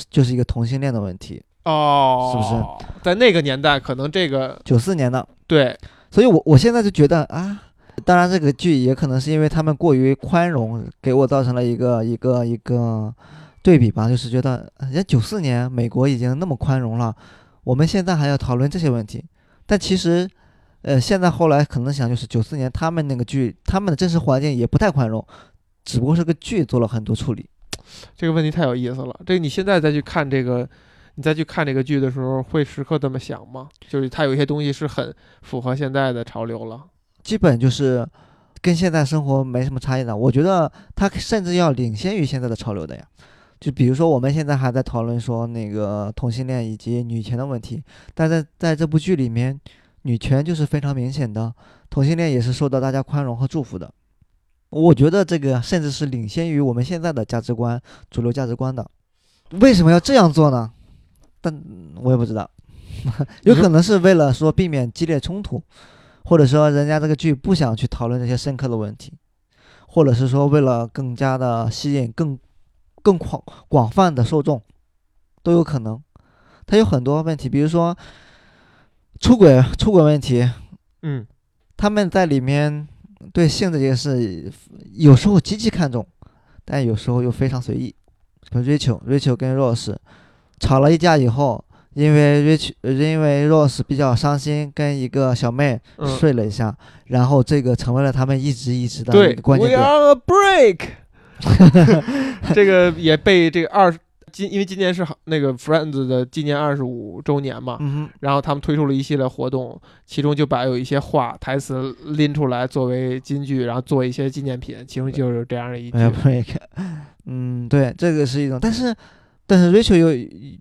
[SPEAKER 2] 就是一个同性恋的问题，
[SPEAKER 1] 哦，
[SPEAKER 2] 是不是？
[SPEAKER 1] 在那个年代，可能这个
[SPEAKER 2] 九四年的，
[SPEAKER 1] 对
[SPEAKER 2] 所以我我现在就觉得啊。当然，这个剧也可能是因为他们过于宽容，给我造成了一个一个一个对比吧，就是觉得人家九四年美国已经那么宽容了，我们现在还要讨论这些问题。但其实，呃，现在后来可能想就是九四年他们那个剧，他们的真实环境也不太宽容，只不过是个剧做了很多处理。
[SPEAKER 1] 这个问题太有意思了。这你现在再去看这个，你再去看这个剧的时候，会时刻这么想吗？就是它有一些东西是很符合现在的潮流了。
[SPEAKER 2] 基本就是跟现在生活没什么差异的。我觉得它甚至要领先于现在的潮流的呀。就比如说我们现在还在讨论说那个同性恋以及女权的问题，但在在这部剧里面，女权就是非常明显的，同性恋也是受到大家宽容和祝福的。我觉得这个甚至是领先于我们现在的价值观、主流价值观的。为什么要这样做呢？但我也不知道，(laughs) 有可能是为了说避免激烈冲突，或者说人家这个剧不想去讨论这些深刻的问题，或者是说为了更加的吸引更更广广泛的受众，都有可能。它有很多问题，比如说出轨出轨问题，
[SPEAKER 1] 嗯，
[SPEAKER 2] 他们在里面对性这件事有时候极其看重，但有时候又非常随意。比如 Rachel Rachel 跟 Ross 吵了一架以后，因为 Rich 呃因为 Rose 比较伤心，跟一个小妹
[SPEAKER 1] 嗯，
[SPEAKER 2] 睡了一下，然后这个成为了他们一直一直的关键
[SPEAKER 1] ，We。are a break，(laughs) 这个也被这个二十今因为今年是好那个 Friends 的纪念二十五周年嘛，
[SPEAKER 2] 嗯，
[SPEAKER 1] 然后他们推出了一系列活动，其中就把有一些话台词拎出来作为金句，然后做一些纪念品，其中就是这样的一句
[SPEAKER 2] 嗯，对，这个是一种，但是但是 Rachel 又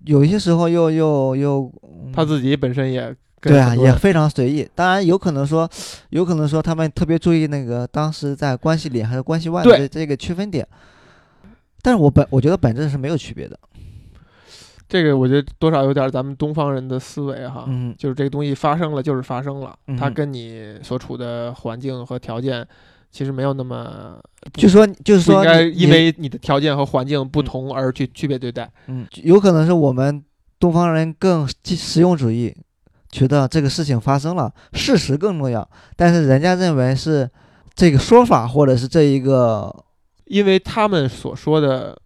[SPEAKER 2] 有一些时候又又又，嗯
[SPEAKER 1] 他自己本身也
[SPEAKER 2] 对啊，也非常随意。当然，有可能说，有可能说他们特别注意那个当时在关系里还是关系外的这这个区分点。但是我本我觉得本质是没有区别的。
[SPEAKER 1] 这个我觉得多少有点咱们东方人的思维哈，
[SPEAKER 2] 嗯
[SPEAKER 1] 就是这个东西发生了就是发生了，
[SPEAKER 2] 嗯
[SPEAKER 1] 它跟你所处的环境和条件其实没有那么
[SPEAKER 2] 就说就是
[SPEAKER 1] 说应该
[SPEAKER 2] 说，
[SPEAKER 1] 因为你的条件和环境不同而去区别对待。
[SPEAKER 2] 嗯，有可能是我们东方人更实实用主义，觉得这个事情发生了，事实更重要。但是人家认为是这个说法或者是这一个，
[SPEAKER 1] 因为他们所说的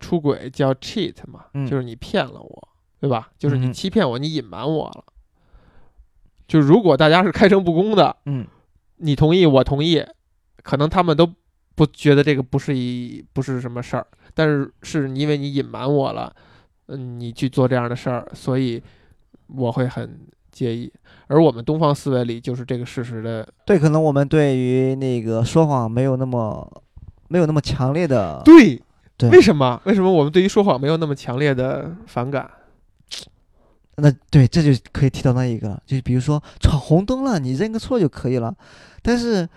[SPEAKER 1] 出轨叫 cheat 嘛，
[SPEAKER 2] 嗯
[SPEAKER 1] 就是你骗了我，对吧？就是你
[SPEAKER 2] 嗯
[SPEAKER 1] 欺骗我，你隐瞒我了。就如果大家是开诚布公的，
[SPEAKER 2] 嗯
[SPEAKER 1] 你同意，我同意，可能他们都不觉得这个不是一不是什么事儿，但是是因为你隐瞒我了，嗯，你去做这样的事儿，所以我会很介意。而我们东方思维里就是这个事实的，
[SPEAKER 2] 对，可能我们对于那个说谎没有那么没有那么强烈的，
[SPEAKER 1] 对
[SPEAKER 2] 对
[SPEAKER 1] 为什么？为什么我们对于说谎没有那么强烈的反感？
[SPEAKER 2] 那对，这就可以提到那一个了，就比如说闯红灯了，你认个错就可以了。但是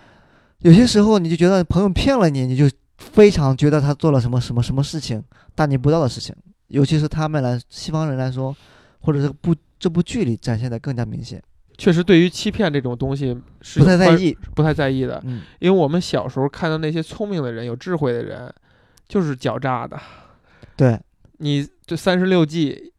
[SPEAKER 2] 有些时候你就觉得朋友骗了你，你就非常觉得他做了什么什么什么事情大逆不道的事情，尤其是他们来西方人来说，或者是部这部剧里展现的更加明显，
[SPEAKER 1] 确实，对于欺骗这种东西是
[SPEAKER 2] 不，太在意。
[SPEAKER 1] 不太在意的，
[SPEAKER 2] 嗯，
[SPEAKER 1] 因为我们小时候看到那些聪明的人、有智慧的人，就是狡诈的。
[SPEAKER 2] 对，
[SPEAKER 1] 你这三十六计，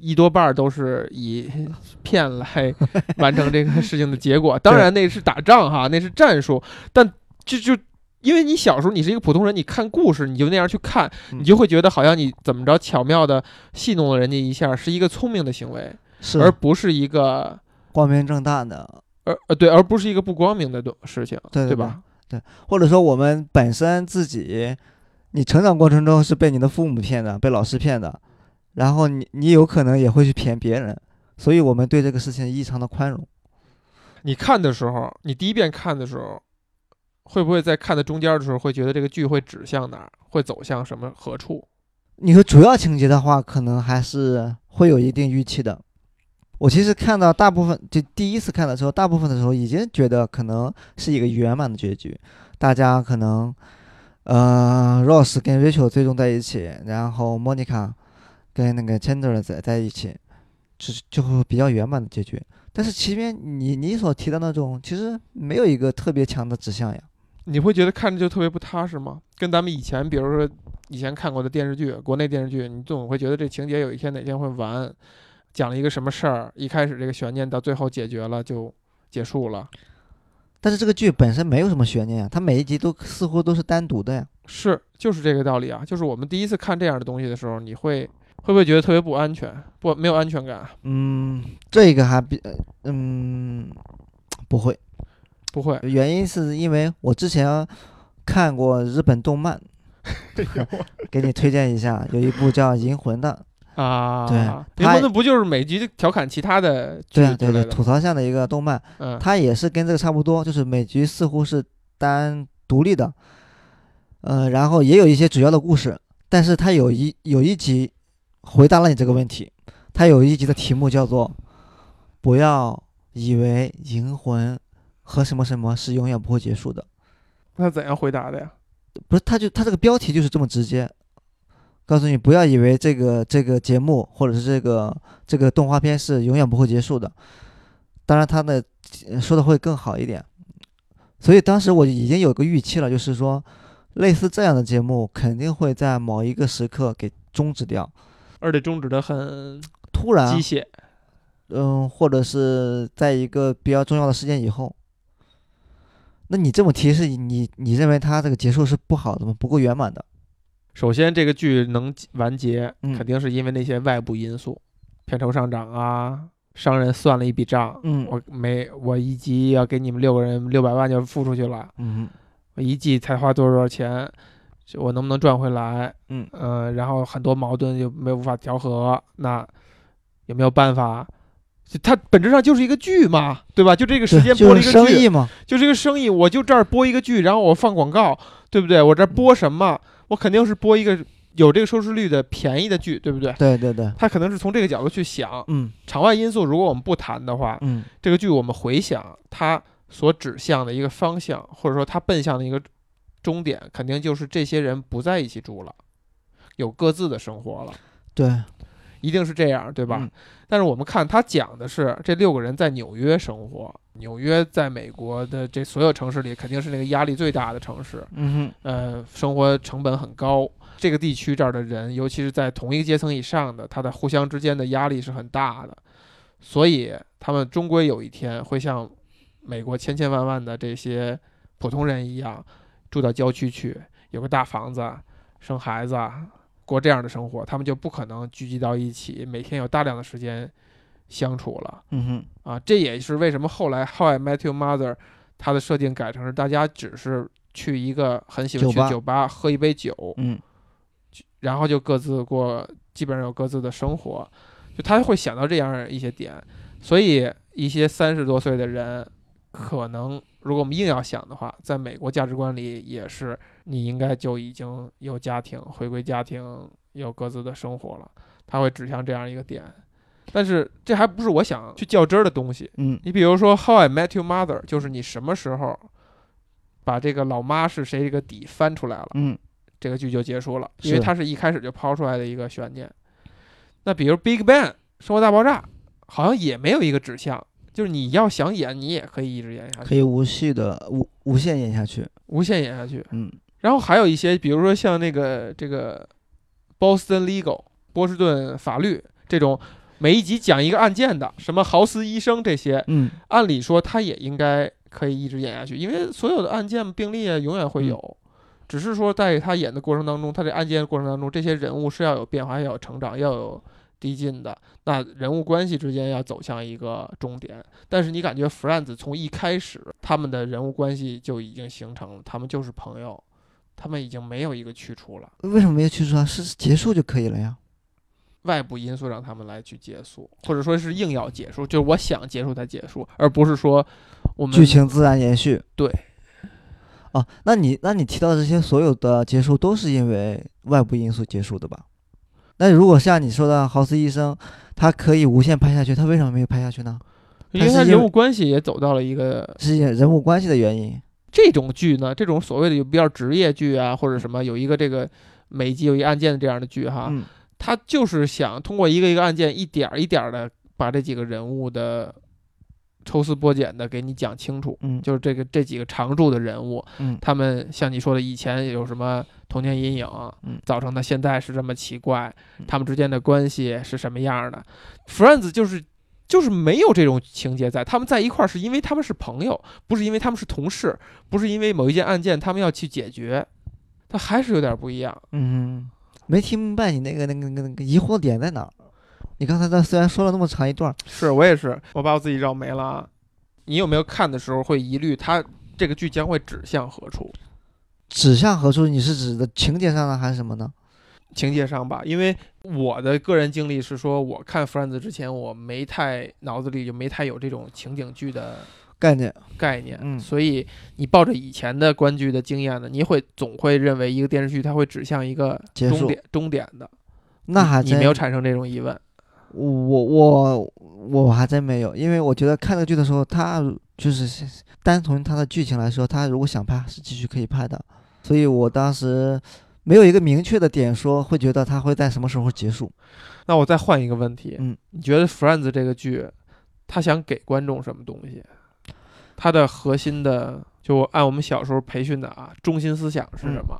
[SPEAKER 1] 一多半儿都是以 (laughs) 骗来完成这个事情的结果。(laughs) 当然，那是打仗哈，那是战术，但就就。因为你小时候你是一个普通人，你看故事你就那样去看，
[SPEAKER 2] 嗯
[SPEAKER 1] 你就会觉得好像你怎么着巧妙的戏弄了人家一下，是一个聪明的行为，
[SPEAKER 2] 是
[SPEAKER 1] 而不是一个
[SPEAKER 2] 光明正大的，
[SPEAKER 1] 而呃对，而不是一个不光明的事情，
[SPEAKER 2] 对对
[SPEAKER 1] 吧？
[SPEAKER 2] 或者说我们本身自己，你成长过程中是被你的父母骗的，被老师骗的，然后你你有可能也会去骗别人，所以我们对这个事情异常的宽容。
[SPEAKER 1] 你看的时候，你第一遍看的时候，会不会在看的中间的时候，会觉得这个剧会指向哪儿，会走向什么何处？
[SPEAKER 2] 你说主要情节的话，可能还是会有一定预期的。我其实看到大部分，就第一次看的时候，大部分的时候已经觉得可能是一个圆满的结局，大家可能，呃，Rose 跟 Rachel 最终在一起，然后 Monica 跟那个 Chandler 在在一起，就是就会比较圆满的结局。但是前面你你所提的那种，其实没有一个特别强的指向呀。
[SPEAKER 1] 你会觉得看着就特别不踏实吗？跟咱们以前，比如说以前看过的电视剧，国内电视剧，你总会觉得这情节有一天哪天会完，讲了一个什么事儿，一开始这个悬念到最后解决了就结束了。
[SPEAKER 2] 但是这个剧本身没有什么悬念呀，它每一集都似乎都是单独的呀。
[SPEAKER 1] 是，就是这个道理啊。就是我们第一次看这样的东西的时候，你会会不会觉得特别不安全？不，没有安全感？
[SPEAKER 2] 嗯，这个还比呃嗯 (tsk) 不会，
[SPEAKER 1] 不会。
[SPEAKER 2] 原因是因为我之前看过日本动漫，(laughs) 给你推荐一下，有一部叫《银魂》的，
[SPEAKER 1] 啊，
[SPEAKER 2] 对
[SPEAKER 1] 灵
[SPEAKER 2] 他
[SPEAKER 1] 魂的不就是每集调侃其他的剧
[SPEAKER 2] 对啊对对，吐槽向的一个动漫，
[SPEAKER 1] 嗯，
[SPEAKER 2] 它也是跟这个差不多，就是每集似乎是单独立的，呃，然后也有一些主要的故事，但是它有一有一集回答了你这个问题，它有一集的题目叫做“不要以为银魂和什么什么是永远不会结束的
[SPEAKER 1] 他怎样回答的呀？”，
[SPEAKER 2] 不是，他就他这个标题就是这么直接，告诉你不要以为这个这个节目或者是这个这个动画片是永远不会结束的，当然他的呃说的会更好一点。所以当时我已经有个预期了，就是说，类似这样的节目肯定会在某一个时刻给终止掉，
[SPEAKER 1] 而且终止的很
[SPEAKER 2] 突然
[SPEAKER 1] 机，械。
[SPEAKER 2] 嗯，或者是在一个比较重要的事件以后。那你这么提示，你你认为它这个结束是不好的吗？不够圆满的？
[SPEAKER 1] 首先，这个剧能完结，
[SPEAKER 2] 嗯
[SPEAKER 1] 肯定是因为那些外部因素。片酬上涨啊，商人算了一笔账，
[SPEAKER 2] 嗯
[SPEAKER 1] 我每我一集要给你们六个人六百万就付出去了，
[SPEAKER 2] 嗯
[SPEAKER 1] 我一季才花多少多少钱，就我能不能赚回来？
[SPEAKER 2] 嗯
[SPEAKER 1] 呃，然后很多矛盾就没有无法调和，那有没有办法？就它本质上就是一个剧嘛，对吧？就这个时间播了一个剧，
[SPEAKER 2] 生意嘛，
[SPEAKER 1] 就这个生意，我就这儿播一个剧，然后我放广告，对不对？我这儿播什么？我肯定是播一个有这个收视率的便宜的剧，对不对？
[SPEAKER 2] 对对对，
[SPEAKER 1] 他可能是从这个角度去想。
[SPEAKER 2] 嗯
[SPEAKER 1] 场外因素如果我们不谈的话，
[SPEAKER 2] 嗯
[SPEAKER 1] 这个剧我们回想它所指向的一个方向，或者说它奔向的一个终点，肯定就是这些人不在一起住了，有各自的生活了，
[SPEAKER 2] 对，
[SPEAKER 1] 一定是这样，对吧？
[SPEAKER 2] 嗯
[SPEAKER 1] 但是我们看他讲的是这六个人在纽约生活，纽约在美国的这所有城市里肯定是那个压力最大的城市，
[SPEAKER 2] 嗯
[SPEAKER 1] 呃，生活成本很高。这个地区这儿的人，尤其是在同一个阶层以上的，他的互相之间的压力是很大的，所以他们终归有一天会像美国千千万万的这些普通人一样，住到郊区去，有个大房子，生孩子，过这样的生活，他们就不可能聚集到一起，每天有大量的时间相处了。
[SPEAKER 2] 嗯哼。
[SPEAKER 1] 啊，这也是为什么后来《How I Met Your Mother》它的设定改成是大家只是去一个很喜欢去
[SPEAKER 2] 酒吧
[SPEAKER 1] 的酒吧喝一杯酒，
[SPEAKER 2] 嗯。
[SPEAKER 1] 然后就各自过，基本上有各自的生活，就他会想到这样一些点，所以一些三十多岁的人，可能如果我们硬要想的话，在美国价值观里也是你应该就已经有家庭，回归家庭，有各自的生活了，他会指向这样一个点。但是这还不是我想去较真儿的东西，
[SPEAKER 2] 嗯
[SPEAKER 1] 你比如说《How I Met Your Mother》，就是你什么时候把这个老妈是谁这个底翻出来了，
[SPEAKER 2] 嗯
[SPEAKER 1] 这个剧就结束了，因为它是一开始就抛出来的一个悬念。那比如《Big Bang》《生活大爆炸》，好像也没有一个指向，就是你要想演，你也可以一直演下去，
[SPEAKER 2] 可以无序的无无限演下去，
[SPEAKER 1] 无限演下去。
[SPEAKER 2] 嗯。
[SPEAKER 1] 然后还有一些，比如说像那个这个 Boston Legal 波士顿法律这种，每一集讲一个案件的，什么豪斯医生这些，
[SPEAKER 2] 嗯
[SPEAKER 1] 按理说他也应该可以一直演下去，因为所有的案件病例啊永远会有，只是说在他演的过程当中，他这案件的过程当中，这些人物是要有变化，要有成长，要有递进的。那人物关系之间要走向一个终点，但是你感觉 Friends 从一开始他们的人物关系就已经形成了，他们就是朋友，他们已经没有一个去处了，
[SPEAKER 2] 为什么没有去处啊？是结束就可以了呀？
[SPEAKER 1] 外部因素让他们来去结束，或者说是硬要结束，就是我想结束才结束，而不是说我们
[SPEAKER 2] 剧情自然延续。
[SPEAKER 1] 对。
[SPEAKER 2] 哦，那你那你提到的这些所有的结束都是因为外部因素结束的吧？那如果像你说的豪斯医生，他可以无限拍下去，他为什么没有拍下去呢？
[SPEAKER 1] 因为他人物关系也走到了一个
[SPEAKER 2] 是人物关系的原因。
[SPEAKER 1] 这种剧呢，这种所谓的有比较职业剧啊，或者什么有一个这个每一集有一个案件的这样的剧哈，
[SPEAKER 2] 嗯
[SPEAKER 1] 他就是想通过一个一个案件一点儿一点的把这几个人物的抽丝剥茧的给你讲清楚。
[SPEAKER 2] 嗯
[SPEAKER 1] 就是这个这几个常驻的人物，
[SPEAKER 2] 嗯
[SPEAKER 1] 他们像你说的，以前有什么童年阴影，
[SPEAKER 2] 嗯
[SPEAKER 1] 造成的现在是这么奇怪
[SPEAKER 2] 嗯，
[SPEAKER 1] 他们之间的关系是什么样的？Friends 就是就是没有这种情节在，他们在一块儿是因为他们是朋友，不是因为他们是同事，不是因为某一件案件他们要去解决，他还是有点不一样。
[SPEAKER 2] 嗯，没听明白你那个那个那个那个疑惑点在哪儿？你刚才在虽然说了那么长一段儿，
[SPEAKER 1] 是我也是，我把我自己绕没了啊。你有没有看的时候会疑虑，他这个剧将会指向何处？
[SPEAKER 2] 指向何处？你是指的情节上呢，还是什么呢？
[SPEAKER 1] 情节上吧，因为我的个人经历是说，我看《Friends》之前，我没太脑子里就没太有这种情景剧的
[SPEAKER 2] 概念，
[SPEAKER 1] 概念，
[SPEAKER 2] 嗯
[SPEAKER 1] 所以你抱着以前的观剧的经验呢，你会总会认为一个电视剧它会指向一个终点终点的，
[SPEAKER 2] 那还你
[SPEAKER 1] 没有产生这种疑问？
[SPEAKER 2] 我我我还真没有，因为我觉得看这个剧的时候，它就是单从它的剧情来说，它如果想拍是继续可以拍的，所以我当时没有一个明确的点说会觉得它会在什么时候结束。
[SPEAKER 1] 那我再换一个问题，
[SPEAKER 2] 嗯，
[SPEAKER 1] 你觉得《Friends》这个剧，他想给观众什么东西？它的核心的，就按我们小时候培训的啊，中心思想是什么？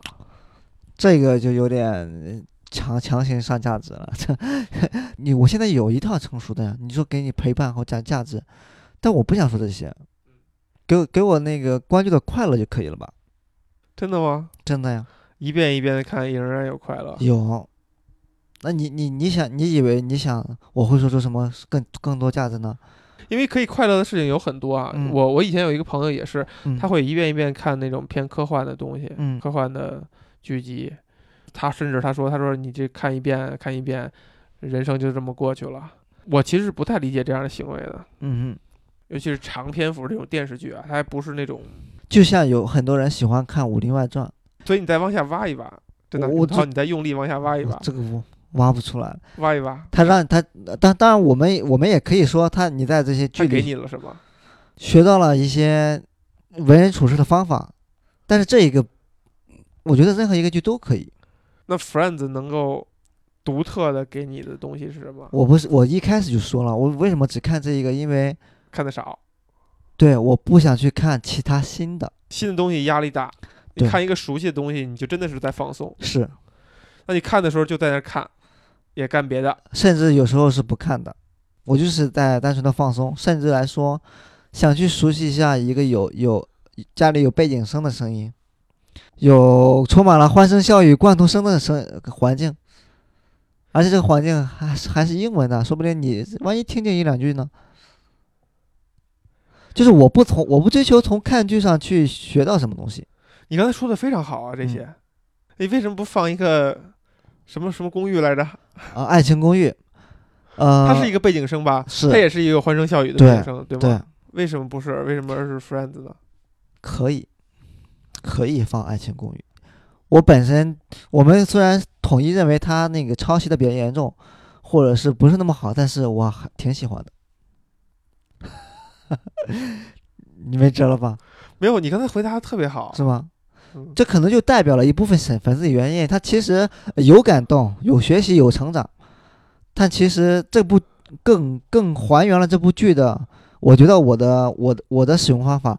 [SPEAKER 2] 这个就有点强强行上价值了。这 (laughs) 你我现在有一套成熟的呀，你说给你陪伴和讲价值，但我不想说这些，给我给我那个关注的快乐就可以了吧？
[SPEAKER 1] 真的吗？
[SPEAKER 2] 真的呀，
[SPEAKER 1] 一遍一遍的看，也仍然有快乐。
[SPEAKER 2] 有那你你你想，你以为你想我会说出什么更更多价值呢？
[SPEAKER 1] 因为可以快乐的事情有很多啊。
[SPEAKER 2] 嗯
[SPEAKER 1] 我我以前有一个朋友也是，
[SPEAKER 2] 嗯
[SPEAKER 1] 他会一遍一遍看那种偏科幻的东西，
[SPEAKER 2] 嗯
[SPEAKER 1] 科幻的剧集。他甚至他说，他说你这看一遍看一遍，人生就这么过去了。我其实不太理解这样的行为的，
[SPEAKER 2] 嗯嗯，
[SPEAKER 1] 尤其是长篇幅这种电视剧啊，它还不是那种，
[SPEAKER 2] 就像有很多人喜欢看《武林外传
[SPEAKER 1] 所以你再往下挖一挖，真的，
[SPEAKER 2] 我我
[SPEAKER 1] 然后你再用力往下挖一》挖，
[SPEAKER 2] 这个我挖不出来。
[SPEAKER 1] 挖一挖，
[SPEAKER 2] 他让他当当然，我们我们也可以说他你在这些剧里
[SPEAKER 1] 你了什么？
[SPEAKER 2] 学到了一些为人处事的方法，但是这一个，我觉得任何一个剧都可以。
[SPEAKER 1] 那 Friends 能够独特的给你的东西是什么？
[SPEAKER 2] 我不是我一开始就说了，我为什么只看这一个？因为
[SPEAKER 1] 看的少，
[SPEAKER 2] 对我不想去看其他新的，
[SPEAKER 1] 新的东西压力大。你看一个熟悉的东西，你就真的是在放松。
[SPEAKER 2] 是
[SPEAKER 1] 那你看的时候就在那儿看，也干别的。
[SPEAKER 2] 甚至有时候是不看的，我就是在单纯的放松，甚至来说想去熟悉一下一个有有家里有背景声的声音，有充满了欢声笑语、贯通声的声环境，而且这个环境还是还是英文的，说不定你万一听见一两句呢。就是我不从我不追求从看剧上去学到什么东西，
[SPEAKER 1] 你刚才说的非常好啊，这些，
[SPEAKER 2] 嗯
[SPEAKER 1] 你为什么不放一个什么什么公寓来着？
[SPEAKER 2] 啊，《爱情公寓》，呃，
[SPEAKER 1] 它是一个背景声吧？
[SPEAKER 2] 是
[SPEAKER 1] 它也是一个欢声笑语的背景声，对
[SPEAKER 2] 对
[SPEAKER 1] 吗？为什么不是？为什么是 Friends 呢？
[SPEAKER 2] 可以，可以放《爱情公寓》。我本身，我们虽然统一认为他那个抄袭的比较严重，或者是不是那么好，但是我还挺喜欢的。(laughs) 你没辙了吧？
[SPEAKER 1] 没有，你刚才回答的特别好。
[SPEAKER 2] 是吗？
[SPEAKER 1] 嗯
[SPEAKER 2] 这可能就代表了一部分粉粉丝的原因，他其实有感动、有学习、有成长，但其实这部更更还原了这部剧的，我觉得我的我的我的使用方法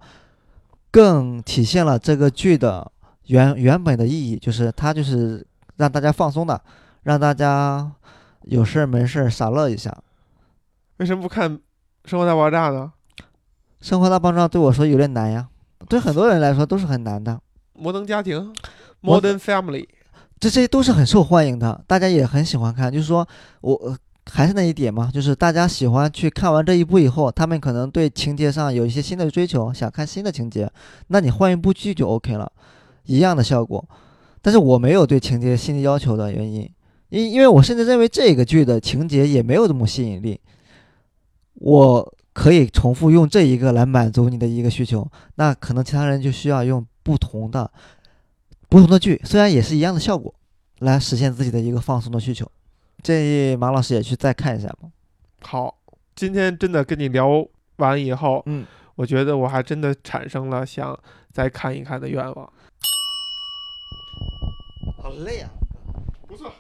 [SPEAKER 2] 更体现了这个剧的原原本的意义，就是它就是让大家放松的，让大家有事儿没事儿傻乐一下。
[SPEAKER 1] 为什么不看《生活大爆炸》呢？
[SPEAKER 2] 生活大爆炸对我说有点难呀，对很多人来说都是很难的。
[SPEAKER 1] 摩登家庭
[SPEAKER 2] 摩
[SPEAKER 1] ，Modern Family，
[SPEAKER 2] 这些都是很受欢迎的，大家也很喜欢看。就是说我、呃还是那一点嘛，就是大家喜欢去看完这一部以后，他们可能对情节上有一些新的追求，想看新的情节，那你换一部剧就 OK 了，一样的效果。但是我没有对情节新的要求的原因，因因为我甚至认为这个剧的情节也没有这么吸引力，我可以重复用这一个来满足你的一个需求，那可能其他人就需要用不同的不同的剧，虽然也是一样的效果，来实现自己的一个放松的需求。建议马老师也去再看一下吧。
[SPEAKER 1] 好，今天真的跟你聊完以后，
[SPEAKER 2] 嗯，
[SPEAKER 1] 我觉得我还真的产生了想再看一看的愿望。
[SPEAKER 2] 好累啊。
[SPEAKER 1] 不错。